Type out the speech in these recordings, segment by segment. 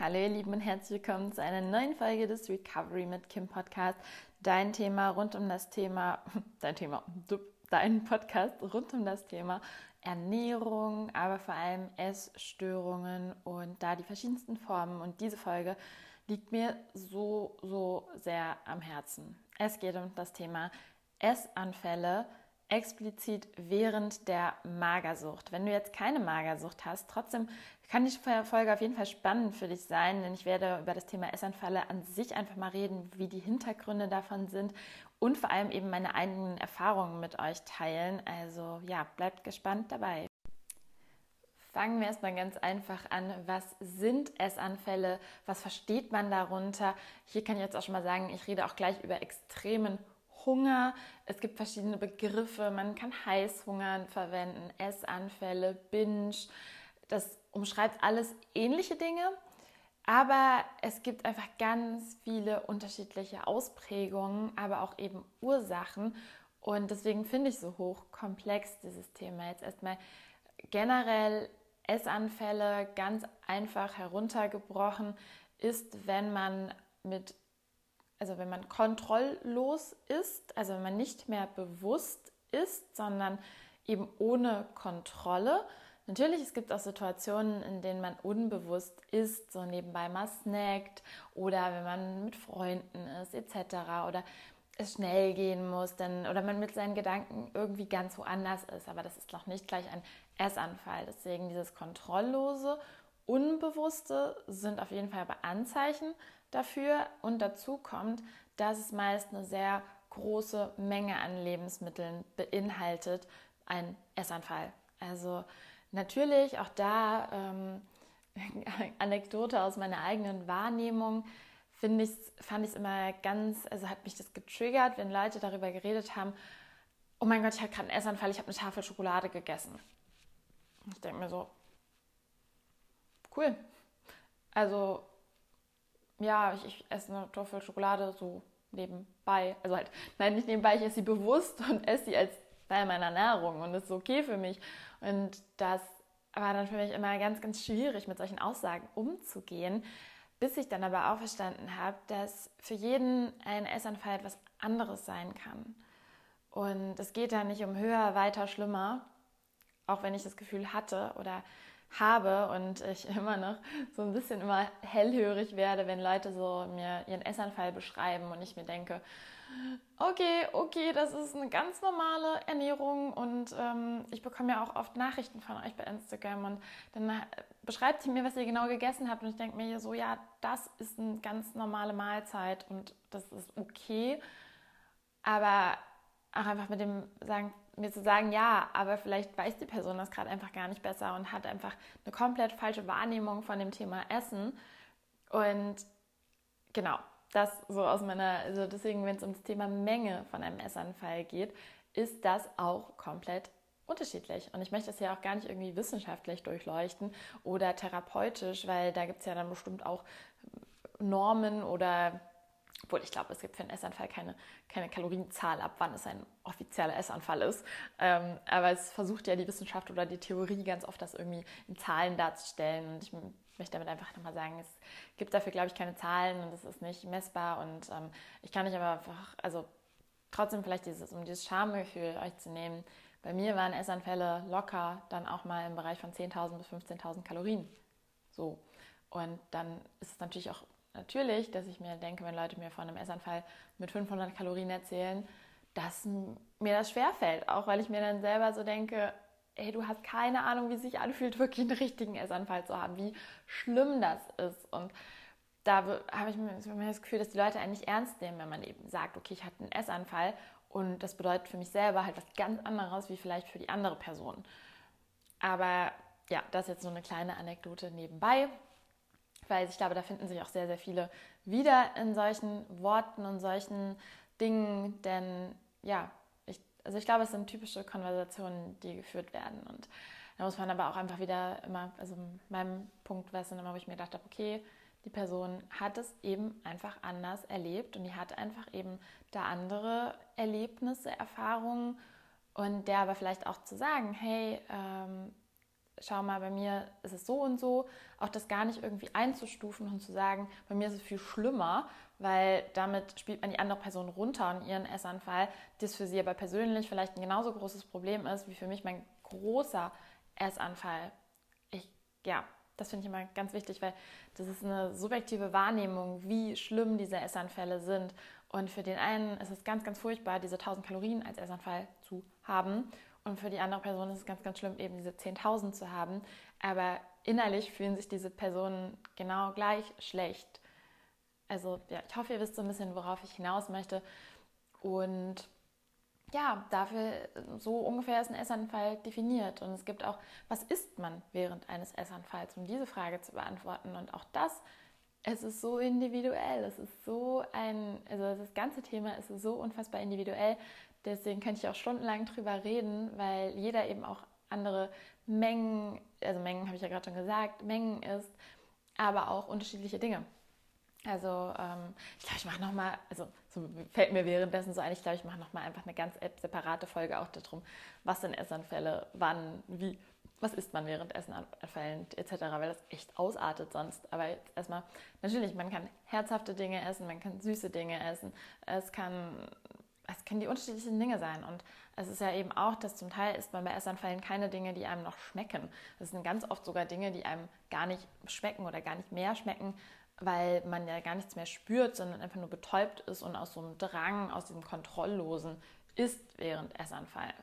Hallo ihr Lieben und herzlich willkommen zu einer neuen Folge des Recovery mit Kim Podcast. Dein Thema rund um das Thema, dein Thema, dein Podcast rund um das Thema Ernährung, aber vor allem Essstörungen und da die verschiedensten Formen. Und diese Folge liegt mir so, so sehr am Herzen. Es geht um das Thema Essanfälle, explizit während der Magersucht. Wenn du jetzt keine Magersucht hast, trotzdem kann die Folge auf jeden Fall spannend für dich sein, denn ich werde über das Thema Essanfälle an sich einfach mal reden, wie die Hintergründe davon sind und vor allem eben meine eigenen Erfahrungen mit euch teilen. Also ja, bleibt gespannt dabei. Fangen wir erstmal ganz einfach an. Was sind Essanfälle? Was versteht man darunter? Hier kann ich jetzt auch schon mal sagen, ich rede auch gleich über extremen Hunger. Es gibt verschiedene Begriffe. Man kann Heißhungern verwenden, Essanfälle, Binge. Das umschreibt alles ähnliche Dinge, aber es gibt einfach ganz viele unterschiedliche Ausprägungen, aber auch eben Ursachen. Und deswegen finde ich so hochkomplex dieses Thema. Jetzt erstmal generell Essanfälle ganz einfach heruntergebrochen ist, wenn man mit also wenn man kontrolllos ist, also wenn man nicht mehr bewusst ist, sondern eben ohne Kontrolle. Natürlich, es gibt auch Situationen, in denen man unbewusst ist, so nebenbei mal snackt oder wenn man mit Freunden ist etc. oder es schnell gehen muss dann, oder man mit seinen Gedanken irgendwie ganz woanders ist. Aber das ist noch nicht gleich ein Essanfall. Deswegen dieses kontrolllose, unbewusste sind auf jeden Fall aber Anzeichen dafür. Und dazu kommt, dass es meist eine sehr große Menge an Lebensmitteln beinhaltet, ein Essanfall. Also natürlich auch da ähm, Anekdote aus meiner eigenen Wahrnehmung finde ich, fand ich es immer ganz, also hat mich das getriggert, wenn Leute darüber geredet haben, oh mein Gott, ich hatte gerade einen Essanfall, ich habe eine Tafel Schokolade gegessen. Ich denke mir so, cool. Also ja, ich, ich esse eine Tafel Schokolade so nebenbei. Also halt, nein, nicht nebenbei, ich esse sie bewusst und esse sie als Teil meiner Ernährung und das ist okay für mich. Und das war dann für mich immer ganz, ganz schwierig, mit solchen Aussagen umzugehen, bis ich dann aber auch verstanden habe, dass für jeden ein Essanfall etwas anderes sein kann. Und es geht da nicht um höher, weiter, schlimmer, auch wenn ich das Gefühl hatte oder habe und ich immer noch so ein bisschen immer hellhörig werde, wenn Leute so mir ihren Essanfall beschreiben und ich mir denke, okay, okay, das ist eine ganz normale Ernährung und ähm, ich bekomme ja auch oft Nachrichten von euch bei Instagram und dann beschreibt ihr mir, was ihr genau gegessen habt und ich denke mir so, ja, das ist eine ganz normale Mahlzeit und das ist okay, aber auch einfach mit dem sagen, mir zu sagen, ja, aber vielleicht weiß die Person das gerade einfach gar nicht besser und hat einfach eine komplett falsche Wahrnehmung von dem Thema Essen. Und genau, das so aus meiner, also deswegen, wenn es um das Thema Menge von einem Essanfall geht, ist das auch komplett unterschiedlich. Und ich möchte das ja auch gar nicht irgendwie wissenschaftlich durchleuchten oder therapeutisch, weil da gibt es ja dann bestimmt auch Normen oder obwohl ich glaube, es gibt für einen Essanfall keine, keine Kalorienzahl ab, wann es ein offizieller Essanfall ist. Ähm, aber es versucht ja die Wissenschaft oder die Theorie ganz oft, das irgendwie in Zahlen darzustellen. Und ich möchte damit einfach nochmal sagen, es gibt dafür, glaube ich, keine Zahlen und es ist nicht messbar. Und ähm, ich kann nicht aber einfach, also trotzdem vielleicht dieses, um dieses Schamgefühl euch zu nehmen. Bei mir waren Essanfälle locker dann auch mal im Bereich von 10.000 bis 15.000 Kalorien. So. Und dann ist es natürlich auch natürlich, dass ich mir denke, wenn Leute mir von einem Essanfall mit 500 Kalorien erzählen, dass mir das schwerfällt. Auch weil ich mir dann selber so denke, ey, du hast keine Ahnung, wie es sich anfühlt, wirklich einen richtigen Essanfall zu haben, wie schlimm das ist. Und da habe ich mir das Gefühl, dass die Leute eigentlich ernst nehmen, wenn man eben sagt, okay, ich hatte einen Essanfall und das bedeutet für mich selber halt was ganz anderes wie vielleicht für die andere Person. Aber ja, das ist jetzt so eine kleine Anekdote nebenbei weil ich glaube, da finden sich auch sehr, sehr viele wieder in solchen Worten und solchen Dingen, denn ja, ich, also ich glaube, es sind typische Konversationen, die geführt werden und da muss man aber auch einfach wieder immer, also meinem Punkt war es dann immer, wo ich mir gedacht habe, okay, die Person hat es eben einfach anders erlebt und die hat einfach eben da andere Erlebnisse, Erfahrungen und der aber vielleicht auch zu sagen, hey, ähm, schau mal, bei mir ist es so und so, auch das gar nicht irgendwie einzustufen und zu sagen, bei mir ist es viel schlimmer, weil damit spielt man die andere Person runter und ihren Essanfall, das für sie aber persönlich vielleicht ein genauso großes Problem ist, wie für mich mein großer Essanfall. Ich, ja, das finde ich immer ganz wichtig, weil das ist eine subjektive Wahrnehmung, wie schlimm diese Essanfälle sind. Und für den einen ist es ganz, ganz furchtbar, diese 1000 Kalorien als Essanfall zu haben. Und für die andere Person ist es ganz, ganz schlimm, eben diese 10.000 zu haben. Aber innerlich fühlen sich diese Personen genau gleich schlecht. Also ja, ich hoffe, ihr wisst so ein bisschen, worauf ich hinaus möchte. Und ja, dafür so ungefähr ist ein Essanfall definiert. Und es gibt auch, was isst man während eines Essanfalls, um diese Frage zu beantworten. Und auch das, es ist so individuell. Es ist so ein, also das ganze Thema ist so unfassbar individuell. Deswegen könnte ich auch stundenlang drüber reden, weil jeder eben auch andere Mengen, also Mengen habe ich ja gerade schon gesagt, Mengen isst, aber auch unterschiedliche Dinge. Also ähm, ich glaube, ich mache nochmal, also so fällt mir währenddessen so ein, ich glaube, ich mache nochmal einfach eine ganz separate Folge auch darum, was sind Essanfälle, wann, wie, was isst man während Essenanfällen etc., weil das echt ausartet sonst. Aber jetzt erstmal, natürlich, man kann herzhafte Dinge essen, man kann süße Dinge essen, es kann es können die unterschiedlichsten Dinge sein. Und es ist ja eben auch, dass zum Teil isst man bei Essanfällen keine Dinge, die einem noch schmecken. Das sind ganz oft sogar Dinge, die einem gar nicht schmecken oder gar nicht mehr schmecken, weil man ja gar nichts mehr spürt, sondern einfach nur betäubt ist und aus so einem Drang, aus diesem Kontrolllosen ist während Essanfall,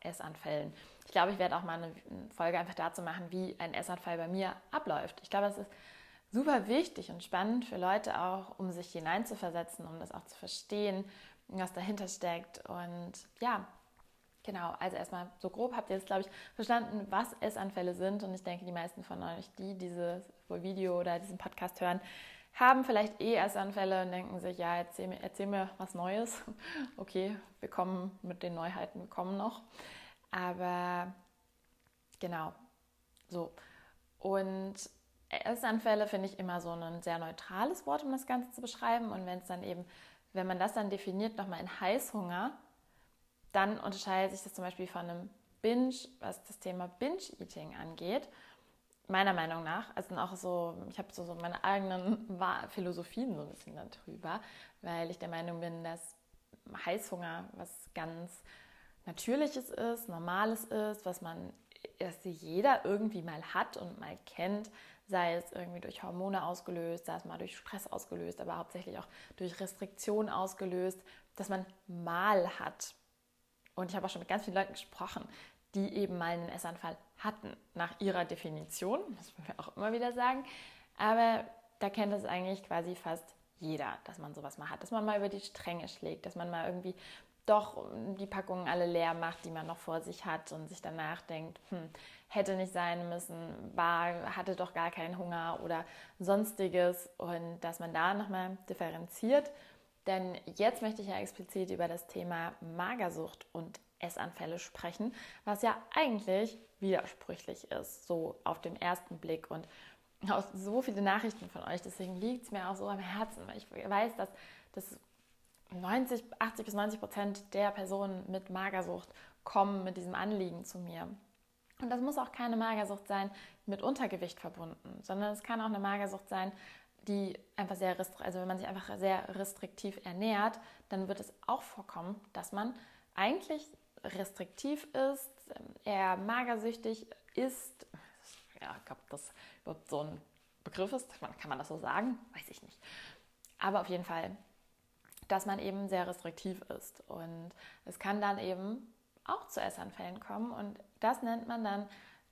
Essanfällen. Ich glaube, ich werde auch mal eine Folge einfach dazu machen, wie ein Essanfall bei mir abläuft. Ich glaube, es ist super wichtig und spannend für Leute auch, um sich hineinzuversetzen, um das auch zu verstehen, was dahinter steckt. Und ja, genau, also erstmal so grob habt ihr jetzt, glaube ich, verstanden, was Essanfälle sind. Und ich denke, die meisten von euch, die dieses Video oder diesen Podcast hören, haben vielleicht eh Essanfälle und denken sich, ja, erzähl mir, erzähl mir was Neues. Okay, wir kommen mit den Neuheiten, wir kommen noch. Aber genau, so. Und Essanfälle finde ich immer so ein sehr neutrales Wort, um das Ganze zu beschreiben. Und wenn es dann eben, wenn man das dann definiert, nochmal in Heißhunger, dann unterscheidet sich das zum Beispiel von einem Binge, was das Thema Binge-Eating angeht. Meiner Meinung nach, also auch so, ich habe so, meine eigenen Philosophien so ein bisschen darüber, weil ich der Meinung bin, dass Heißhunger was ganz Natürliches ist, Normales ist, was man, dass jeder irgendwie mal hat und mal kennt, sei es irgendwie durch Hormone ausgelöst, sei es mal durch Stress ausgelöst, aber hauptsächlich auch durch Restriktion ausgelöst, dass man mal hat. Und ich habe auch schon mit ganz vielen Leuten gesprochen, die eben mal einen Essanfall hatten, nach ihrer Definition, das wollen wir auch immer wieder sagen. Aber da kennt es eigentlich quasi fast jeder, dass man sowas mal hat, dass man mal über die Stränge schlägt, dass man mal irgendwie doch die Packungen alle leer macht, die man noch vor sich hat und sich danach denkt, hm, hätte nicht sein müssen, war, hatte doch gar keinen Hunger oder sonstiges und dass man da nochmal differenziert. Denn jetzt möchte ich ja explizit über das Thema Magersucht und Essanfälle sprechen, was ja eigentlich widersprüchlich ist, so auf den ersten Blick und aus so viele Nachrichten von euch. Deswegen liegt es mir auch so am Herzen, weil ich weiß, dass das 90, 80 bis 90 Prozent der Personen mit Magersucht kommen mit diesem Anliegen zu mir. Und das muss auch keine Magersucht sein mit Untergewicht verbunden, sondern es kann auch eine Magersucht sein, die einfach sehr restriktiv, also wenn man sich einfach sehr restriktiv ernährt, dann wird es auch vorkommen, dass man eigentlich restriktiv ist, eher magersüchtig ist. Ja, ich glaube, das überhaupt so ein Begriff ist, kann man das so sagen? Weiß ich nicht. Aber auf jeden Fall dass man eben sehr restriktiv ist. Und es kann dann eben auch zu Essanfällen kommen und das nennt man dann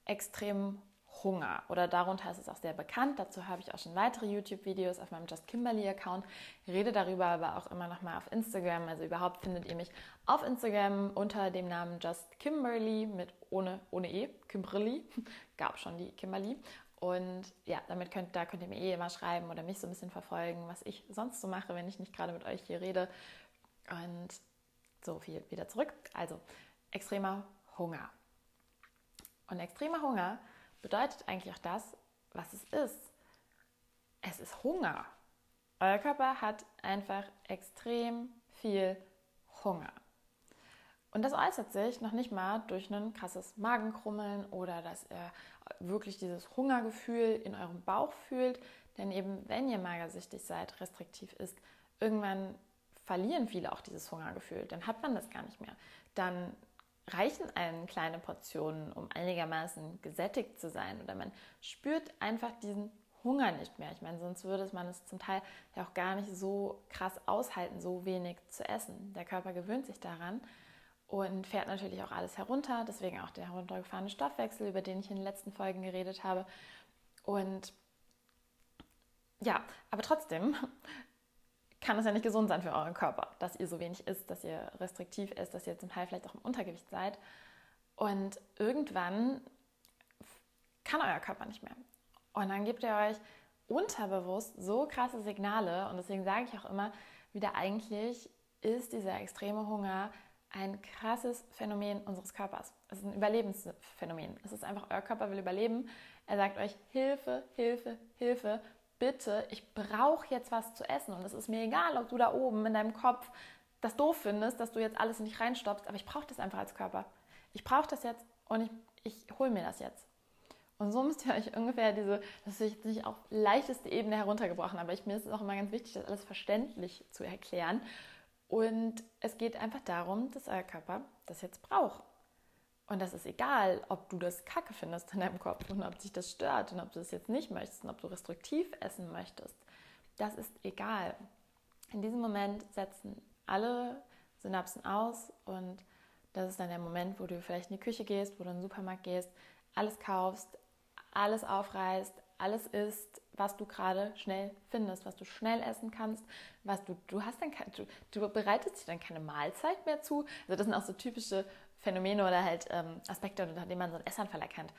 extrem Hunger oder darunter ist es auch sehr bekannt. Dazu habe ich auch schon weitere YouTube-Videos auf meinem Just Kimberly-Account. Rede darüber aber auch immer noch mal auf Instagram. Also überhaupt findet ihr mich auf Instagram unter dem Namen Just Kimberly mit ohne, ohne E, Kimberly. Gab schon die Kimberly. Und ja, damit könnt, da könnt ihr mir eh immer schreiben oder mich so ein bisschen verfolgen, was ich sonst so mache, wenn ich nicht gerade mit euch hier rede. Und so viel wieder zurück. Also extremer Hunger. Und extremer Hunger bedeutet eigentlich auch das, was es ist. Es ist Hunger. Euer Körper hat einfach extrem viel Hunger. Und das äußert sich noch nicht mal durch ein krasses Magenkrummeln oder dass er wirklich dieses Hungergefühl in eurem Bauch fühlt. Denn eben, wenn ihr magersüchtig seid, restriktiv ist, irgendwann verlieren viele auch dieses Hungergefühl. Dann hat man das gar nicht mehr. Dann reichen einen kleine Portionen, um einigermaßen gesättigt zu sein. Oder man spürt einfach diesen Hunger nicht mehr. Ich meine, sonst würde man es zum Teil ja auch gar nicht so krass aushalten, so wenig zu essen. Der Körper gewöhnt sich daran und fährt natürlich auch alles herunter. Deswegen auch der heruntergefahrene Stoffwechsel, über den ich in den letzten Folgen geredet habe. Und ja, aber trotzdem kann es ja nicht gesund sein für euren Körper, dass ihr so wenig isst, dass ihr restriktiv isst, dass ihr zum Teil vielleicht auch im Untergewicht seid. Und irgendwann kann euer Körper nicht mehr. Und dann gebt ihr euch unterbewusst so krasse Signale. Und deswegen sage ich auch immer wieder, eigentlich ist dieser extreme Hunger ein krasses Phänomen unseres Körpers. Es ist ein Überlebensphänomen. Es ist einfach, euer Körper will überleben. Er sagt euch, Hilfe, Hilfe, Hilfe, bitte, ich brauche jetzt was zu essen. Und es ist mir egal, ob du da oben in deinem Kopf das doof findest, dass du jetzt alles in dich reinstoppst, aber ich brauche das einfach als Körper. Ich brauche das jetzt und ich, ich hole mir das jetzt. Und so müsst ihr euch ungefähr diese, das ist jetzt nicht auf leichteste Ebene heruntergebrochen, aber ich, mir ist es auch immer ganz wichtig, das alles verständlich zu erklären. Und es geht einfach darum, dass euer Körper das jetzt braucht. Und das ist egal, ob du das kacke findest in deinem Kopf und ob sich das stört und ob du das jetzt nicht möchtest und ob du restriktiv essen möchtest. Das ist egal. In diesem Moment setzen alle Synapsen aus und das ist dann der Moment, wo du vielleicht in die Küche gehst, wo du in den Supermarkt gehst, alles kaufst, alles aufreißt, alles isst, was du gerade schnell findest, was du schnell essen kannst, was du, du hast dann, du, du bereitest dir dann keine Mahlzeit mehr zu. Also das sind auch so typische Phänomene oder halt ähm, Aspekte, unter denen man so einen Essanfall erkennt.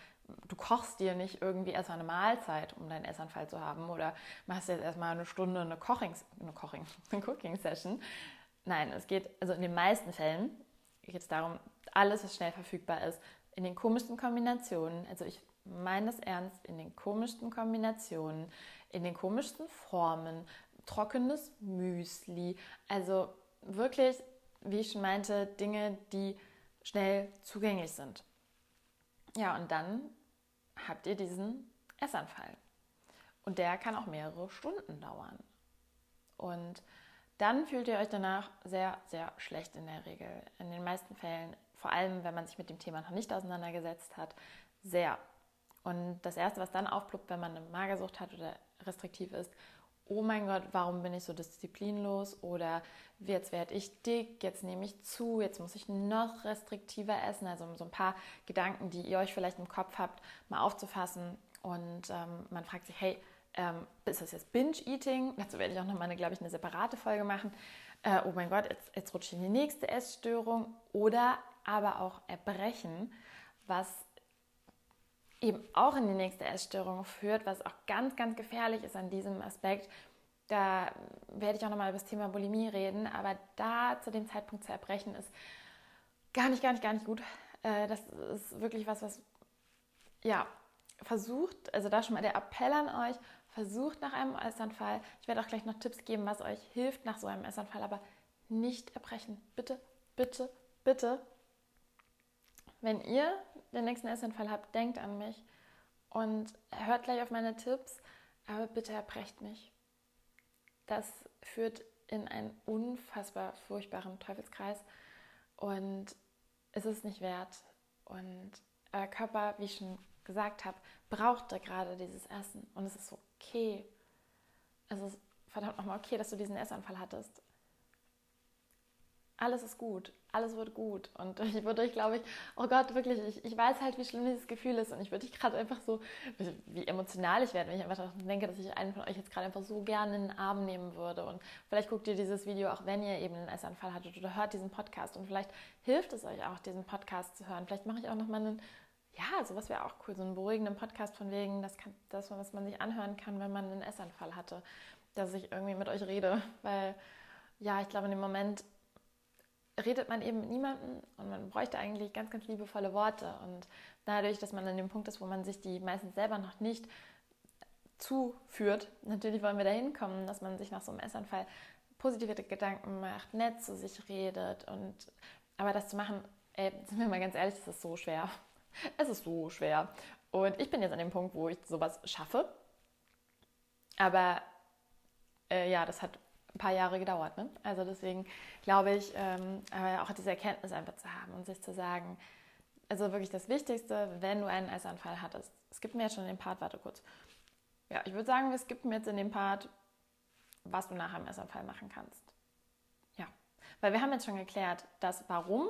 Du kochst dir nicht irgendwie erstmal eine Mahlzeit, um deinen Essanfall zu haben oder machst jetzt erstmal eine Stunde eine Koching, eine Koching, eine Cooking Session. Nein, es geht, also in den meisten Fällen geht es darum, alles, was schnell verfügbar ist, in den komischsten Kombinationen. Also ich meine das ernst, in den komischsten Kombinationen, in den komischsten Formen, trockenes Müsli, also wirklich, wie ich schon meinte, Dinge, die schnell zugänglich sind. Ja, und dann habt ihr diesen Essanfall. Und der kann auch mehrere Stunden dauern. Und dann fühlt ihr euch danach sehr, sehr schlecht in der Regel. In den meisten Fällen, vor allem wenn man sich mit dem Thema noch nicht auseinandergesetzt hat, sehr. Und das Erste, was dann aufploppt, wenn man eine Magersucht hat oder restriktiv ist, oh mein Gott, warum bin ich so disziplinlos? Oder jetzt werde ich dick, jetzt nehme ich zu, jetzt muss ich noch restriktiver essen. Also so ein paar Gedanken, die ihr euch vielleicht im Kopf habt, mal aufzufassen. Und ähm, man fragt sich, hey, ähm, ist das jetzt Binge-Eating? Dazu werde ich auch nochmal, glaube ich, eine separate Folge machen. Äh, oh mein Gott, jetzt, jetzt rutsche ich in die nächste Essstörung. Oder aber auch Erbrechen, was eben auch in die nächste Essstörung führt, was auch ganz, ganz gefährlich ist an diesem Aspekt. Da werde ich auch nochmal über das Thema Bulimie reden, aber da zu dem Zeitpunkt zu erbrechen ist gar nicht, gar nicht, gar nicht gut. Äh, das ist wirklich was, was, ja, versucht, also da schon mal der Appell an euch, versucht nach einem Essanfall. Ich werde auch gleich noch Tipps geben, was euch hilft nach so einem Essanfall, aber nicht erbrechen. Bitte, bitte, bitte. Wenn ihr den nächsten Essanfall habt, denkt an mich und hört gleich auf meine Tipps, aber bitte erbrecht nicht. Das führt in einen unfassbar furchtbaren Teufelskreis und es ist nicht wert. Und euer Körper, wie ich schon gesagt habe, braucht da gerade dieses Essen und es ist okay. Es ist verdammt nochmal okay, dass du diesen Essanfall hattest alles ist gut, alles wird gut. Und ich würde euch, glaube ich, oh Gott, wirklich, ich, ich weiß halt, wie schlimm dieses Gefühl ist. Und ich würde dich gerade einfach so, wie emotional ich werde, wenn ich einfach denke, dass ich einen von euch jetzt gerade einfach so gerne in den Arm nehmen würde. Und vielleicht guckt ihr dieses Video auch, wenn ihr eben einen Essanfall hattet oder hört diesen Podcast. Und vielleicht hilft es euch auch, diesen Podcast zu hören. Vielleicht mache ich auch nochmal einen, ja, sowas wäre auch cool, so einen beruhigenden Podcast von wegen, das, kann, das, was man sich anhören kann, wenn man einen Essanfall hatte. Dass ich irgendwie mit euch rede. Weil, ja, ich glaube, in dem Moment redet man eben mit niemandem und man bräuchte eigentlich ganz, ganz liebevolle Worte. Und dadurch, dass man an dem Punkt ist, wo man sich die meistens selber noch nicht zuführt, natürlich wollen wir dahin kommen, dass man sich nach so einem Essanfall positive Gedanken macht, nett zu sich redet und Aber das zu machen, ey, sind wir mal ganz ehrlich, das ist so schwer. Es ist so schwer. Und ich bin jetzt an dem Punkt, wo ich sowas schaffe. Aber äh, ja, das hat ein paar Jahre gedauert. Ne? Also deswegen glaube ich, ähm, auch diese Erkenntnis einfach zu haben und sich zu sagen, also wirklich das Wichtigste, wenn du einen Essanfall hattest. Es gibt mir jetzt schon den Part, warte kurz. Ja, ich würde sagen, es gibt mir jetzt in dem Part, was du nach einem Essanfall machen kannst. Ja, weil wir haben jetzt schon geklärt, dass warum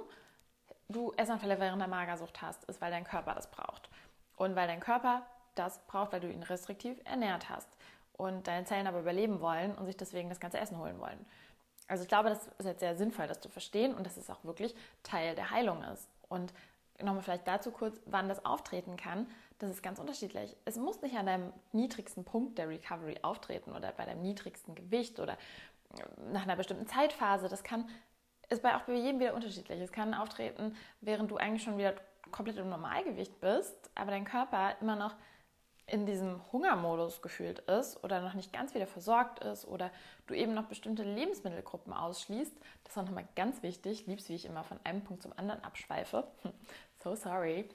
du Essanfälle während der Magersucht hast, ist, weil dein Körper das braucht. Und weil dein Körper das braucht, weil du ihn restriktiv ernährt hast und deine Zellen aber überleben wollen und sich deswegen das ganze Essen holen wollen. Also ich glaube, das ist jetzt sehr sinnvoll, das zu verstehen und dass es auch wirklich Teil der Heilung ist. Und nochmal vielleicht dazu kurz, wann das auftreten kann. Das ist ganz unterschiedlich. Es muss nicht an deinem niedrigsten Punkt der Recovery auftreten oder bei deinem niedrigsten Gewicht oder nach einer bestimmten Zeitphase. Das kann, ist bei auch bei jedem wieder unterschiedlich. Es kann auftreten, während du eigentlich schon wieder komplett im Normalgewicht bist, aber dein Körper immer noch in diesem Hungermodus gefühlt ist oder noch nicht ganz wieder versorgt ist oder du eben noch bestimmte Lebensmittelgruppen ausschließt, das ist auch nochmal ganz wichtig, liebst wie ich immer von einem Punkt zum anderen abschweife. so sorry.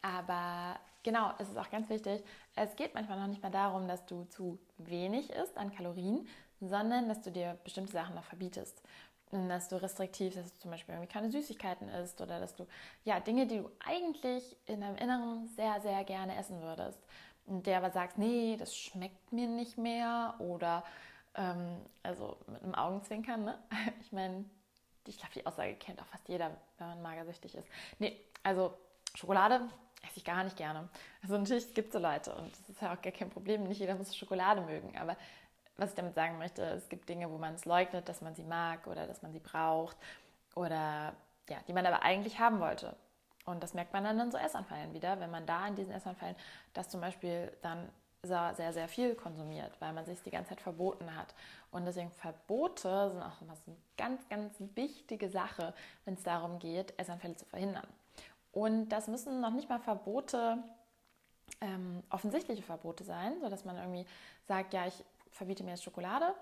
Aber genau, es ist auch ganz wichtig, es geht manchmal noch nicht mal darum, dass du zu wenig isst an Kalorien, sondern dass du dir bestimmte Sachen noch verbietest dass du restriktiv, dass du zum Beispiel irgendwie keine Süßigkeiten isst oder dass du ja Dinge, die du eigentlich in deinem Inneren sehr, sehr gerne essen würdest, der aber sagst, nee, das schmeckt mir nicht mehr oder ähm, also mit einem Augenzwinkern, ne? Ich meine, ich glaube, die Aussage kennt auch fast jeder, wenn man magersüchtig ist. Nee, also Schokolade esse ich gar nicht gerne. Also natürlich gibt es so Leute und das ist ja auch gar kein Problem, nicht jeder muss Schokolade mögen, aber was ich damit sagen möchte, es gibt Dinge, wo man es leugnet, dass man sie mag oder dass man sie braucht oder ja, die man aber eigentlich haben wollte. Und das merkt man dann in so Essanfällen wieder, wenn man da in diesen Essanfällen das zum Beispiel dann sehr, sehr viel konsumiert, weil man sich die ganze Zeit verboten hat. Und deswegen Verbote sind auch immer so eine ganz, ganz wichtige Sache, wenn es darum geht, Essanfälle zu verhindern. Und das müssen noch nicht mal Verbote, ähm, offensichtliche Verbote sein, sodass man irgendwie sagt, ja, ich verbiete mir jetzt Schokolade.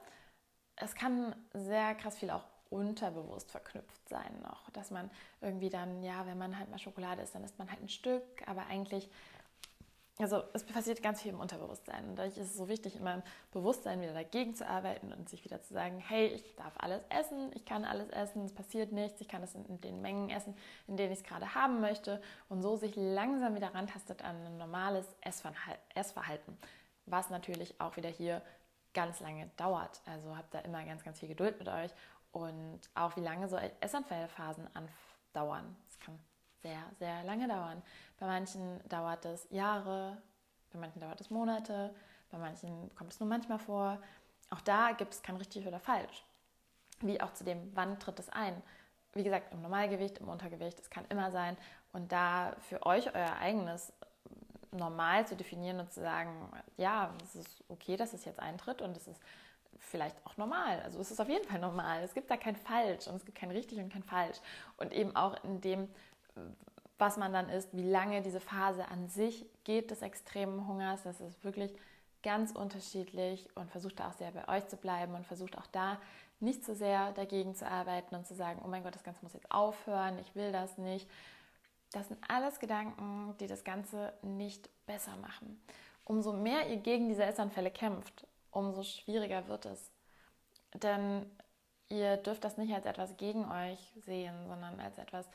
Es kann sehr krass viel auch unterbewusst verknüpft sein noch, dass man irgendwie dann, ja, wenn man halt mal Schokolade isst, dann isst man halt ein Stück, aber eigentlich, also es passiert ganz viel im Unterbewusstsein. Und dadurch ist es so wichtig, in meinem Bewusstsein wieder dagegen zu arbeiten und sich wieder zu sagen, hey, ich darf alles essen, ich kann alles essen, es passiert nichts, ich kann es in den Mengen essen, in denen ich es gerade haben möchte. Und so sich langsam wieder rantastet an ein normales Essverhalten, was natürlich auch wieder hier ganz lange dauert. Also habt da immer ganz, ganz viel Geduld mit euch und auch wie lange so Essanfallphasen andauern. Es kann sehr, sehr lange dauern. Bei manchen dauert es Jahre, bei manchen dauert es Monate, bei manchen kommt es nur manchmal vor. Auch da gibt es kein richtig oder falsch. Wie auch zu dem, wann tritt es ein. Wie gesagt, im Normalgewicht, im Untergewicht, es kann immer sein. Und da für euch euer eigenes normal zu definieren und zu sagen, ja, es ist okay, dass es jetzt eintritt und es ist vielleicht auch normal. Also es ist auf jeden Fall normal. Es gibt da kein Falsch und es gibt kein richtig und kein falsch. Und eben auch in dem, was man dann isst, wie lange diese Phase an sich geht des extremen Hungers, das ist wirklich ganz unterschiedlich und versucht da auch sehr bei euch zu bleiben und versucht auch da nicht so sehr dagegen zu arbeiten und zu sagen, oh mein Gott, das Ganze muss jetzt aufhören, ich will das nicht. Das sind alles Gedanken, die das Ganze nicht besser machen. Umso mehr ihr gegen diese Essanfälle kämpft, umso schwieriger wird es. Denn ihr dürft das nicht als etwas gegen euch sehen, sondern als etwas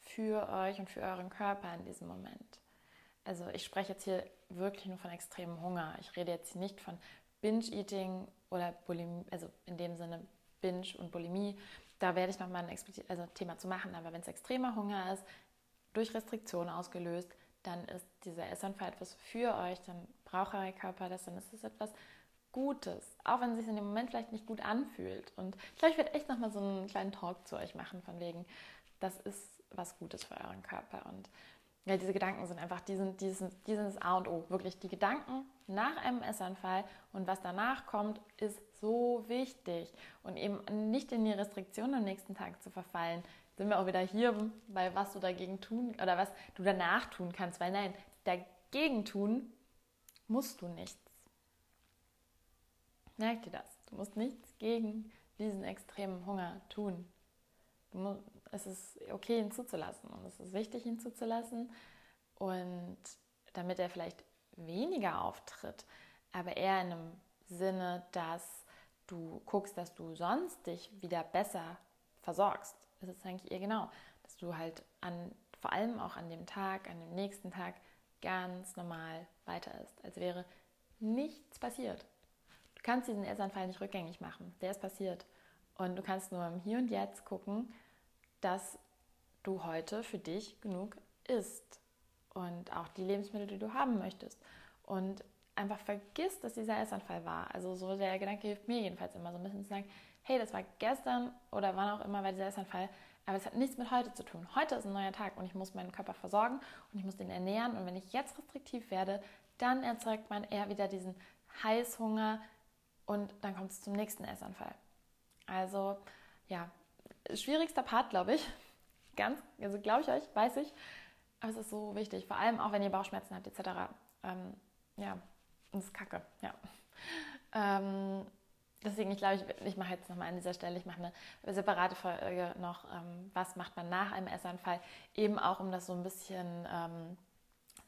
für euch und für euren Körper in diesem Moment. Also ich spreche jetzt hier wirklich nur von extremem Hunger. Ich rede jetzt nicht von Binge-Eating oder Bulimie, also in dem Sinne Binge und Bulimie. Da werde ich nochmal ein also Thema zu machen. Aber wenn es extremer Hunger ist, durch Restriktionen ausgelöst, dann ist dieser Essanfall etwas für euch, dann braucht euer Körper das, dann ist es etwas Gutes, auch wenn es sich in dem Moment vielleicht nicht gut anfühlt. Und ich glaube, ich werde echt nochmal so einen kleinen Talk zu euch machen, von wegen, das ist was Gutes für euren Körper. Und ja, diese Gedanken sind einfach, die sind, die, sind, die sind das A und O. Wirklich die Gedanken nach einem Essanfall und was danach kommt, ist so wichtig. Und eben nicht in die Restriktion am nächsten Tag zu verfallen, sind wir auch wieder hier bei was du dagegen tun oder was du danach tun kannst. Weil nein, dagegen tun musst du nichts. Merk dir das. Du musst nichts gegen diesen extremen Hunger tun. Du, es ist okay, ihn zuzulassen und es ist wichtig, ihn zuzulassen. Und damit er vielleicht weniger auftritt, aber eher in einem Sinne, dass du guckst, dass du sonst dich wieder besser versorgst. Das ist eigentlich eher genau, dass du halt an, vor allem auch an dem Tag, an dem nächsten Tag ganz normal weiter ist, als wäre nichts passiert. Kannst diesen Essanfall nicht rückgängig machen, der ist passiert. Und du kannst nur im Hier und Jetzt gucken, dass du heute für dich genug isst und auch die Lebensmittel, die du haben möchtest. Und einfach vergisst, dass dieser Essanfall war. Also so der Gedanke hilft mir jedenfalls immer so ein bisschen zu sagen, hey, das war gestern oder wann auch immer war dieser Essanfall, aber es hat nichts mit heute zu tun. Heute ist ein neuer Tag und ich muss meinen Körper versorgen und ich muss den ernähren. Und wenn ich jetzt restriktiv werde, dann erzeugt man eher wieder diesen Heißhunger und dann kommt es zum nächsten Essanfall. Also ja, schwierigster Part, glaube ich. Ganz, also glaube ich euch, weiß ich. Aber es ist so wichtig, vor allem auch wenn ihr Bauchschmerzen habt etc. Ähm, ja, das ist kacke, ja. Ähm, deswegen, ich glaube, ich, ich mache jetzt nochmal an dieser Stelle, ich mache eine separate Folge noch, ähm, was macht man nach einem Essanfall, eben auch um das so ein bisschen ähm,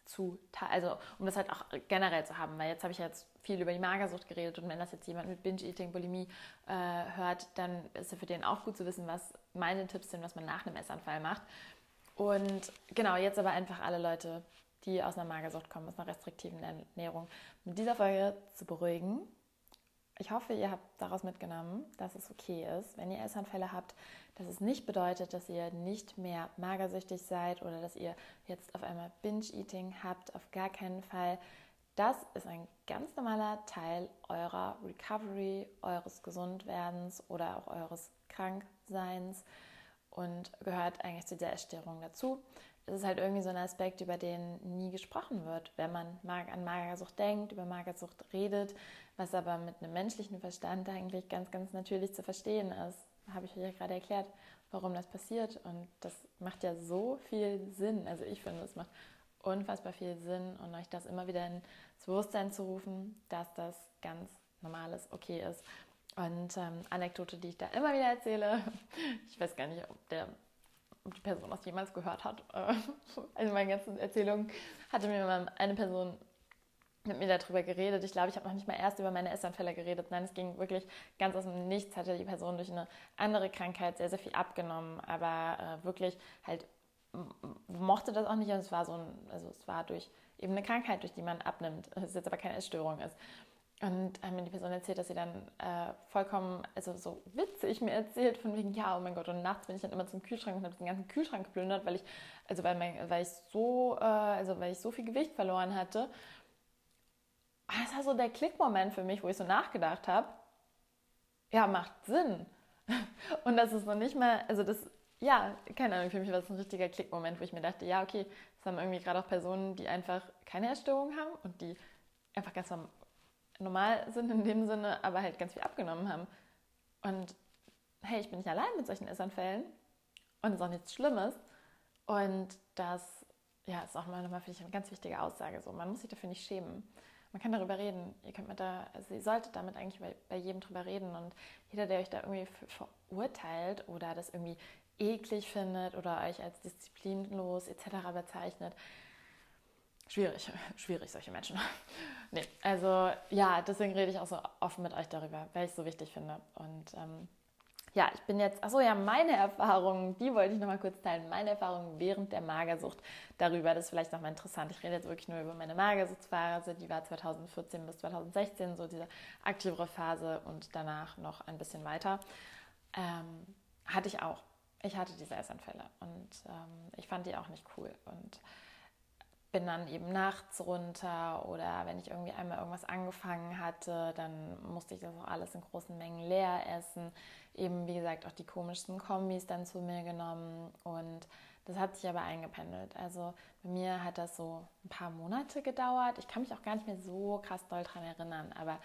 zu, also um das halt auch generell zu haben, weil jetzt habe ich jetzt viel über die Magersucht geredet und wenn das jetzt jemand mit Binge-Eating, Bulimie äh, hört, dann ist es für den auch gut zu wissen, was meine Tipps sind, was man nach einem Essanfall macht. Und genau, jetzt aber einfach alle Leute, die aus einer Magersucht kommen, aus einer restriktiven Ernährung, mit dieser Folge zu beruhigen. Ich hoffe, ihr habt daraus mitgenommen, dass es okay ist, wenn ihr Essanfälle habt, dass es nicht bedeutet, dass ihr nicht mehr magersüchtig seid oder dass ihr jetzt auf einmal Binge-Eating habt. Auf gar keinen Fall. Das ist ein ganz normaler Teil eurer Recovery, eures Gesundwerdens oder auch eures Krankseins und gehört eigentlich zu der Essstörung dazu. Es ist halt irgendwie so ein Aspekt, über den nie gesprochen wird, wenn man an Magersucht denkt, über Magersucht redet, was aber mit einem menschlichen Verstand eigentlich ganz, ganz natürlich zu verstehen ist. Habe ich euch ja gerade erklärt, warum das passiert. Und das macht ja so viel Sinn. Also ich finde, es macht unfassbar viel Sinn und euch das immer wieder ins Bewusstsein zu rufen, dass das ganz normales okay ist. Und ähm, Anekdote, die ich da immer wieder erzähle, ich weiß gar nicht, ob, der, die Person das jemals gehört hat. Also meine ganzen Erzählungen hatte mir mal eine Person mit mir darüber geredet. Ich glaube, ich habe noch nicht mal erst über meine Essanfälle geredet. Nein, es ging wirklich ganz aus dem Nichts, hatte die Person durch eine andere Krankheit sehr, sehr viel abgenommen, aber äh, wirklich halt mochte das auch nicht und es war so ein, also es war durch eben eine Krankheit, durch die man abnimmt, es jetzt aber keine Essstörung ist. Und mir die Person erzählt, dass sie dann äh, vollkommen, also so witzig mir erzählt, von wegen, ja, oh mein Gott, und nachts bin ich dann immer zum Kühlschrank und habe den ganzen Kühlschrank geplündert, weil ich, also weil, mein, weil ich so, äh, also weil ich so viel Gewicht verloren hatte. Das war so der Klickmoment für mich, wo ich so nachgedacht habe, ja, macht Sinn. Und das ist noch nicht mal, also das, ja, keine Ahnung, für mich war das ein richtiger Klickmoment, wo ich mir dachte, ja, okay, das haben irgendwie gerade auch Personen, die einfach keine Essstörung haben und die einfach ganz normal sind in dem Sinne, aber halt ganz viel abgenommen haben. Und hey, ich bin nicht allein mit solchen Essanfällen und es ist auch nichts Schlimmes. Und das ja, ist auch mal nochmal für dich eine ganz wichtige Aussage. So, man muss sich dafür nicht schämen. Man kann darüber reden. Ihr könnt mit da, also ihr solltet damit eigentlich bei, bei jedem drüber reden. Und jeder, der euch da irgendwie verurteilt oder das irgendwie eklig findet oder euch als disziplinlos etc. bezeichnet, schwierig, schwierig, solche Menschen. nee, also ja, deswegen rede ich auch so offen mit euch darüber, weil ich es so wichtig finde. Und ähm, ja, ich bin jetzt, achso, ja, meine Erfahrungen, die wollte ich nochmal kurz teilen. Meine Erfahrungen während der Magersucht darüber, das ist vielleicht nochmal interessant. Ich rede jetzt wirklich nur über meine Magersuchtsphase, die war 2014 bis 2016, so diese aktivere Phase und danach noch ein bisschen weiter. Ähm, hatte ich auch. Ich hatte diese Essanfälle und ähm, ich fand die auch nicht cool. Und bin dann eben nachts runter oder wenn ich irgendwie einmal irgendwas angefangen hatte, dann musste ich das auch alles in großen Mengen leer essen. Eben wie gesagt auch die komischsten Kombis dann zu mir genommen und das hat sich aber eingependelt. Also bei mir hat das so ein paar Monate gedauert. Ich kann mich auch gar nicht mehr so krass doll dran erinnern, aber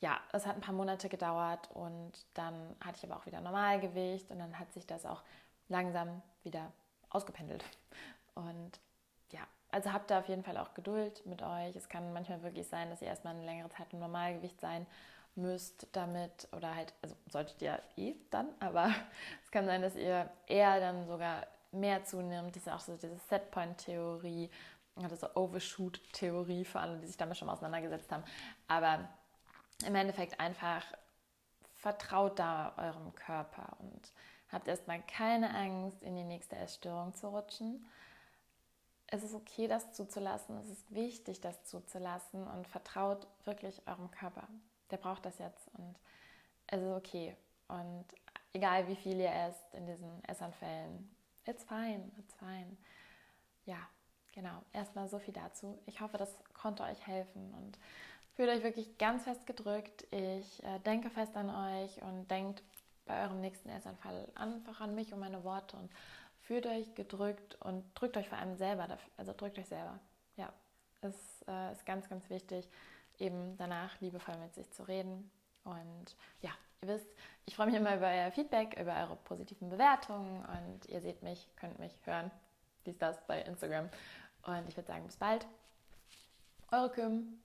ja, es hat ein paar Monate gedauert und dann hatte ich aber auch wieder Normalgewicht und dann hat sich das auch langsam wieder ausgependelt. Und ja, also habt da auf jeden Fall auch Geduld mit euch. Es kann manchmal wirklich sein, dass ihr erstmal eine längere Zeit im Normalgewicht sein müsst damit oder halt, also solltet ihr eh dann, aber es kann sein, dass ihr eher dann sogar mehr zunimmt. Das ist auch so diese Setpoint-Theorie, diese Overshoot-Theorie für alle, die sich damit schon mal auseinandergesetzt haben. Aber im Endeffekt einfach vertraut da eurem Körper und habt erstmal keine Angst, in die nächste Essstörung zu rutschen. Es ist okay, das zuzulassen. Es ist wichtig, das zuzulassen und vertraut wirklich eurem Körper. Der braucht das jetzt und es ist okay. Und egal wie viel ihr esst in diesen Essanfällen, it's fine, it's fine. Ja, genau. Erstmal so viel dazu. Ich hoffe, das konnte euch helfen und Fühlt euch wirklich ganz fest gedrückt. Ich äh, denke fest an euch und denkt bei eurem nächsten Essanfall einfach an mich und meine Worte und fühlt euch gedrückt und drückt euch vor allem selber, also drückt euch selber. Ja, es äh, ist ganz, ganz wichtig, eben danach liebevoll mit sich zu reden. Und ja, ihr wisst, ich freue mich immer über euer Feedback, über eure positiven Bewertungen und ihr seht mich, könnt mich hören, dies, das bei Instagram. Und ich würde sagen, bis bald. Eure Kim.